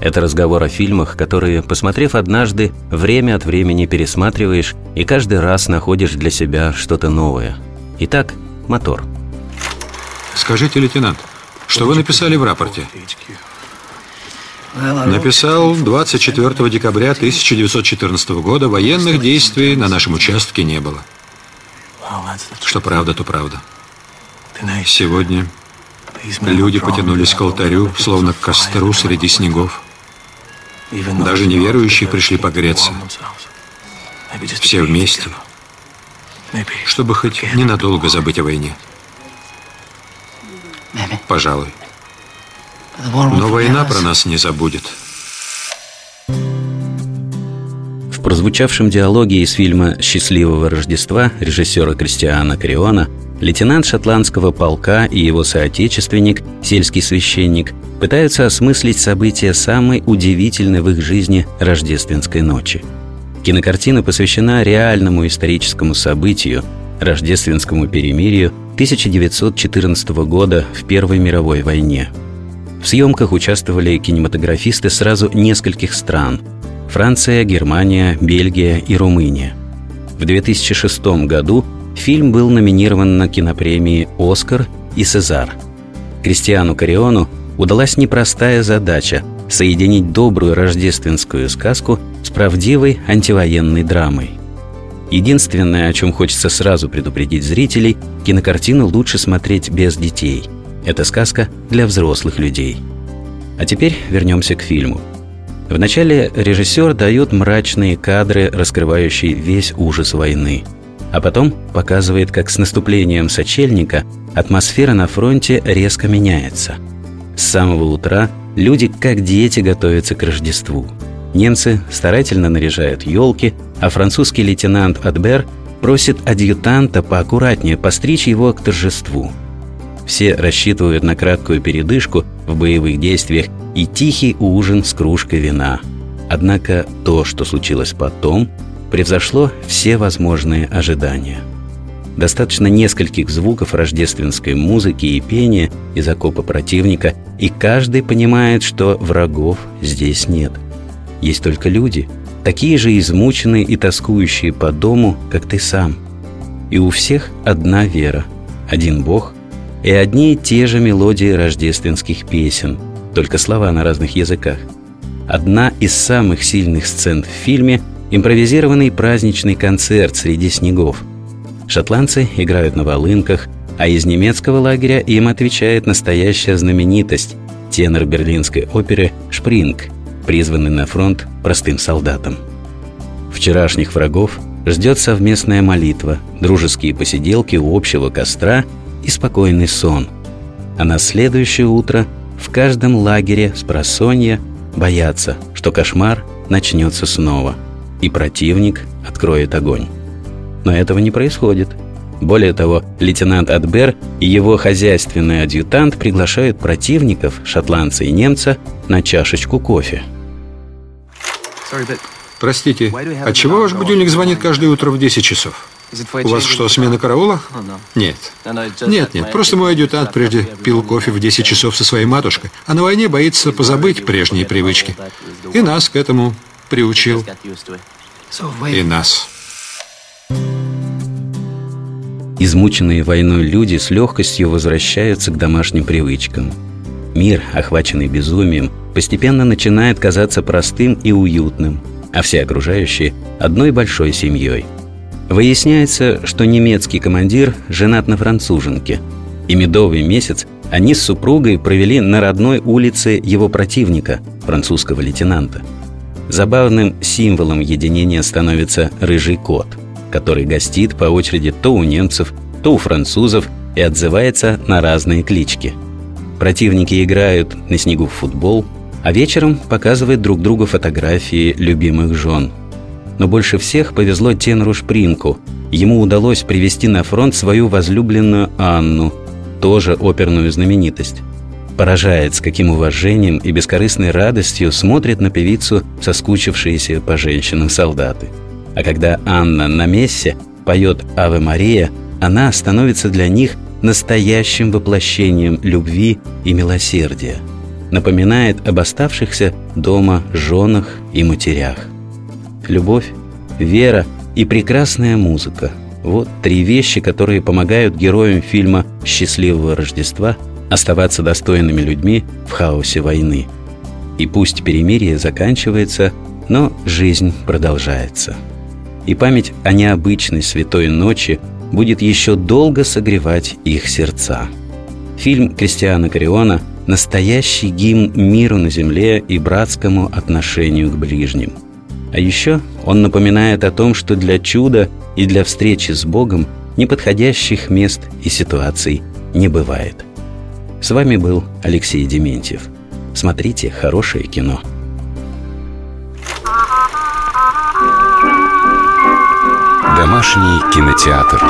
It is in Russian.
это разговор о фильмах, которые, посмотрев однажды, время от времени пересматриваешь и каждый раз находишь для себя что-то новое. Итак, мотор. Скажите, лейтенант, что вы написали в рапорте? Написал 24 декабря 1914 года военных действий на нашем участке не было. Что правда, то правда. Сегодня люди потянулись к алтарю, словно к костру среди снегов. Даже неверующие пришли погреться. Все вместе. Чтобы хоть ненадолго забыть о войне. Пожалуй. Но война про нас не забудет. В прозвучавшем диалоге из фильма «Счастливого Рождества» режиссера Кристиана Криона лейтенант шотландского полка и его соотечественник, сельский священник, пытаются осмыслить события самой удивительной в их жизни рождественской ночи. Кинокартина посвящена реальному историческому событию, рождественскому перемирию 1914 года в Первой мировой войне. В съемках участвовали кинематографисты сразу нескольких стран – Франция, Германия, Бельгия и Румыния. В 2006 году фильм был номинирован на кинопремии «Оскар» и «Сезар». Кристиану Кариону удалась непростая задача – соединить добрую рождественскую сказку с правдивой антивоенной драмой. Единственное, о чем хочется сразу предупредить зрителей, кинокартину лучше смотреть без детей. Это сказка для взрослых людей. А теперь вернемся к фильму. Вначале режиссер дает мрачные кадры, раскрывающие весь ужас войны. А потом показывает, как с наступлением сочельника атмосфера на фронте резко меняется – с самого утра люди, как дети, готовятся к Рождеству. Немцы старательно наряжают елки, а французский лейтенант Адбер просит адъютанта поаккуратнее постричь его к торжеству. Все рассчитывают на краткую передышку в боевых действиях и тихий ужин с кружкой вина. Однако то, что случилось потом, превзошло все возможные ожидания. Достаточно нескольких звуков рождественской музыки и пения из окопа противника, и каждый понимает, что врагов здесь нет. Есть только люди, такие же измученные и тоскующие по дому, как ты сам. И у всех одна вера, один Бог и одни и те же мелодии рождественских песен, только слова на разных языках. Одна из самых сильных сцен в фильме – импровизированный праздничный концерт среди снегов – Шотландцы играют на волынках, а из немецкого лагеря им отвечает настоящая знаменитость – тенор берлинской оперы Шпринг, призванный на фронт простым солдатам. Вчерашних врагов ждет совместная молитва, дружеские посиделки у общего костра и спокойный сон. А на следующее утро в каждом лагере с просонья боятся, что кошмар начнется снова, и противник откроет огонь. Но этого не происходит. Более того, лейтенант Адбер и его хозяйственный адъютант приглашают противников, шотландца и немца, на чашечку кофе. Простите, от чего ваш будильник звонит каждое утро в 10 часов? У вас что, смена караула? Нет. Нет, нет, просто мой адъютант прежде пил кофе в 10 часов со своей матушкой, а на войне боится позабыть прежние привычки. И нас к этому приучил. И нас. Измученные войной люди с легкостью возвращаются к домашним привычкам. Мир, охваченный безумием, постепенно начинает казаться простым и уютным, а все окружающие – одной большой семьей. Выясняется, что немецкий командир женат на француженке, и медовый месяц они с супругой провели на родной улице его противника, французского лейтенанта. Забавным символом единения становится рыжий кот – который гостит по очереди то у немцев, то у французов и отзывается на разные клички. Противники играют на снегу в футбол, а вечером показывают друг другу фотографии любимых жен. Но больше всех повезло тенору Шпринку. Ему удалось привести на фронт свою возлюбленную Анну, тоже оперную знаменитость. Поражает, с каким уважением и бескорыстной радостью смотрят на певицу соскучившиеся по женщинам солдаты. А когда Анна на мессе поет «Аве Мария», она становится для них настоящим воплощением любви и милосердия. Напоминает об оставшихся дома женах и матерях. Любовь, вера и прекрасная музыка – вот три вещи, которые помогают героям фильма «Счастливого Рождества» оставаться достойными людьми в хаосе войны. И пусть перемирие заканчивается, но жизнь продолжается. И память о необычной святой ночи – будет еще долго согревать их сердца. Фильм Кристиана Кариона – настоящий гимн миру на земле и братскому отношению к ближним. А еще он напоминает о том, что для чуда и для встречи с Богом неподходящих мест и ситуаций не бывает. С вами был Алексей Дементьев. Смотрите хорошее кино. Домашний кинотеатр.